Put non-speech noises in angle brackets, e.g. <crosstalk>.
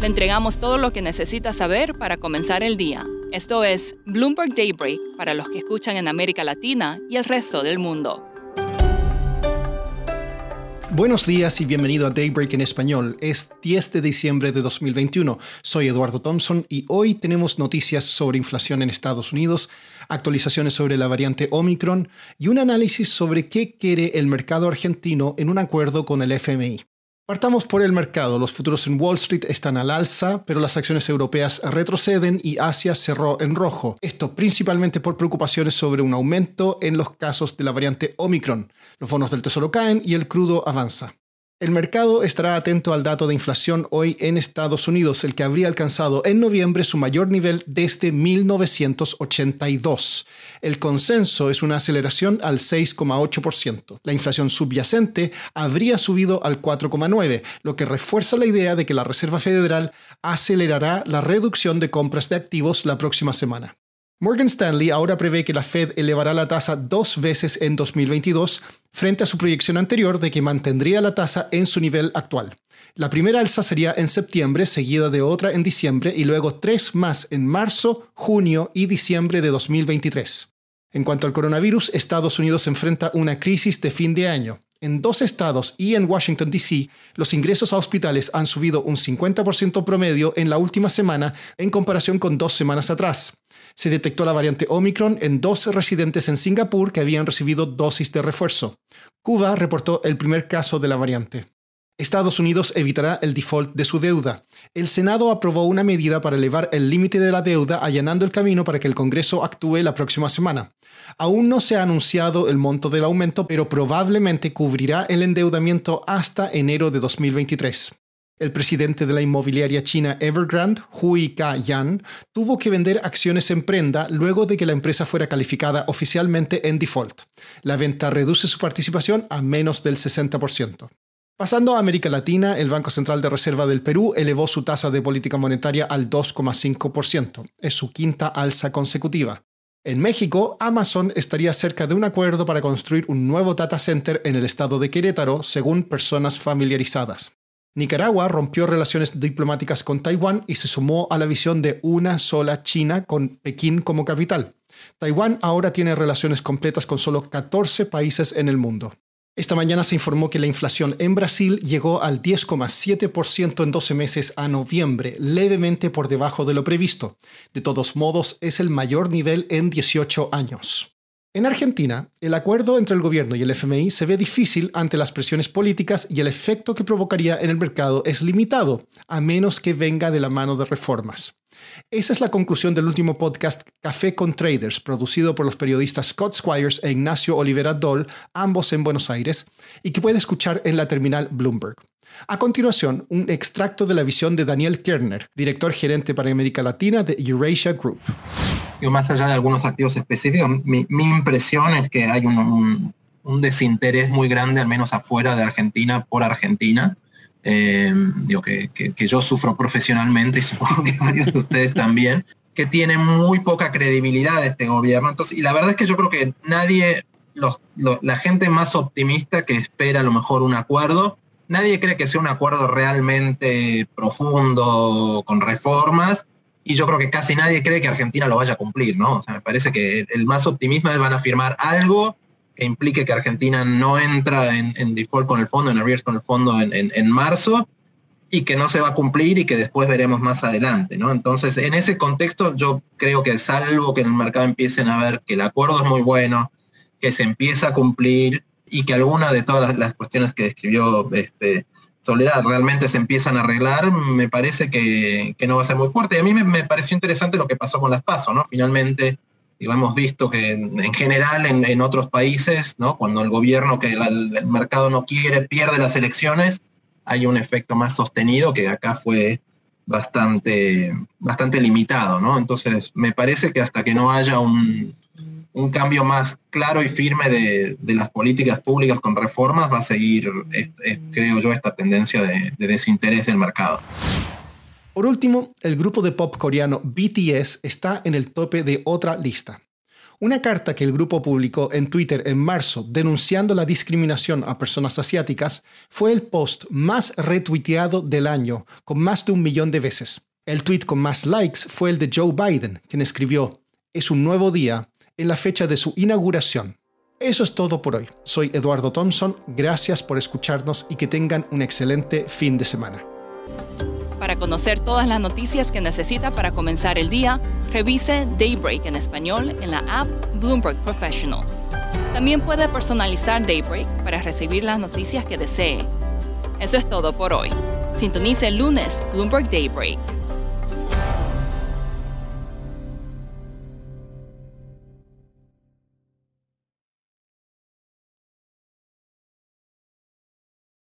Le entregamos todo lo que necesita saber para comenzar el día. Esto es Bloomberg Daybreak para los que escuchan en América Latina y el resto del mundo. Buenos días y bienvenido a Daybreak en español. Es 10 de diciembre de 2021. Soy Eduardo Thompson y hoy tenemos noticias sobre inflación en Estados Unidos, actualizaciones sobre la variante Omicron y un análisis sobre qué quiere el mercado argentino en un acuerdo con el FMI. Partamos por el mercado. Los futuros en Wall Street están al alza, pero las acciones europeas retroceden y Asia cerró en rojo. Esto principalmente por preocupaciones sobre un aumento en los casos de la variante Omicron. Los bonos del tesoro caen y el crudo avanza. El mercado estará atento al dato de inflación hoy en Estados Unidos, el que habría alcanzado en noviembre su mayor nivel desde 1982. El consenso es una aceleración al 6,8%. La inflación subyacente habría subido al 4,9%, lo que refuerza la idea de que la Reserva Federal acelerará la reducción de compras de activos la próxima semana. Morgan Stanley ahora prevé que la Fed elevará la tasa dos veces en 2022 frente a su proyección anterior de que mantendría la tasa en su nivel actual. La primera alza sería en septiembre, seguida de otra en diciembre y luego tres más en marzo, junio y diciembre de 2023. En cuanto al coronavirus, Estados Unidos enfrenta una crisis de fin de año. En dos estados y en Washington, D.C., los ingresos a hospitales han subido un 50% promedio en la última semana en comparación con dos semanas atrás se detectó la variante Omicron en dos residentes en Singapur que habían recibido dosis de refuerzo. Cuba reportó el primer caso de la variante. Estados Unidos evitará el default de su deuda. El Senado aprobó una medida para elevar el límite de la deuda allanando el camino para que el Congreso actúe la próxima semana. Aún no se ha anunciado el monto del aumento, pero probablemente cubrirá el endeudamiento hasta enero de 2023. El presidente de la inmobiliaria china Evergrande, Hui Ka-yan, tuvo que vender acciones en prenda luego de que la empresa fuera calificada oficialmente en default. La venta reduce su participación a menos del 60%. Pasando a América Latina, el Banco Central de Reserva del Perú elevó su tasa de política monetaria al 2,5%. Es su quinta alza consecutiva. En México, Amazon estaría cerca de un acuerdo para construir un nuevo data center en el estado de Querétaro, según personas familiarizadas. Nicaragua rompió relaciones diplomáticas con Taiwán y se sumó a la visión de una sola China con Pekín como capital. Taiwán ahora tiene relaciones completas con solo 14 países en el mundo. Esta mañana se informó que la inflación en Brasil llegó al 10,7% en 12 meses a noviembre, levemente por debajo de lo previsto. De todos modos, es el mayor nivel en 18 años. En Argentina, el acuerdo entre el gobierno y el FMI se ve difícil ante las presiones políticas y el efecto que provocaría en el mercado es limitado, a menos que venga de la mano de reformas. Esa es la conclusión del último podcast Café con Traders, producido por los periodistas Scott Squires e Ignacio Olivera Doll, ambos en Buenos Aires, y que puede escuchar en la terminal Bloomberg. A continuación, un extracto de la visión de Daniel Kerner, director gerente para América Latina de Eurasia Group más allá de algunos activos específicos, mi, impresión es que hay un, desinterés muy grande, al menos afuera de Argentina, por Argentina. Eh, digo que, yo sufro profesionalmente y <laughs> supongo que varios de ustedes también, que tiene muy poca credibilidad este gobierno. Entonces, y la verdad es que yo creo que nadie, la gente más optimista que espera a lo mejor un acuerdo, nadie cree que sea un acuerdo realmente profundo con reformas y yo creo que casi nadie cree que Argentina lo vaya a cumplir, ¿no? O sea, me parece que el más optimismo es van a firmar algo que implique que Argentina no entra en, default con el fondo, en arrears con el fondo en, marzo, y que no se va a cumplir y que después veremos más adelante, ¿no? Entonces, en ese contexto, yo creo que salvo que en el mercado empiecen a ver que el acuerdo es muy bueno, que se empieza a cumplir y que alguna de todas las, cuestiones que describió este, Soledad realmente se empiezan a arreglar, me parece que, no va a ser muy fuerte. Y a mí me, pareció interesante lo que pasó con las PASO, ¿no? Finalmente, hemos visto que en, general en, otros países, ¿no? Cuando el gobierno que el mercado no quiere pierde las elecciones, hay un efecto más sostenido que acá fue bastante, bastante limitado, ¿no? Entonces, me parece que hasta que no haya un, cambio más claro y firme de, las políticas públicas con reformas, va a seguir, creo yo, esta tendencia de, de desinterés del mercado. Por último, el grupo de pop coreano BTS está en el tope de otra lista. Una carta que el grupo publicó en Twitter en marzo denunciando la discriminación a personas asiáticas fue el post más retuiteado del año, con más de un millón de veces. El tweet con más likes fue el de Joe Biden, quien escribió, es un nuevo día en la fecha de su inauguración. Eso es todo por hoy. Soy Eduardo Thompson, gracias por escucharnos y que tengan un excelente fin de semana. Para conocer todas las noticias que necesita para comenzar el día, revise Daybreak en español en la app Bloomberg Professional. También puede personalizar Daybreak para recibir las noticias que desee. Eso es todo por hoy. Sintonice el lunes Bloomberg Daybreak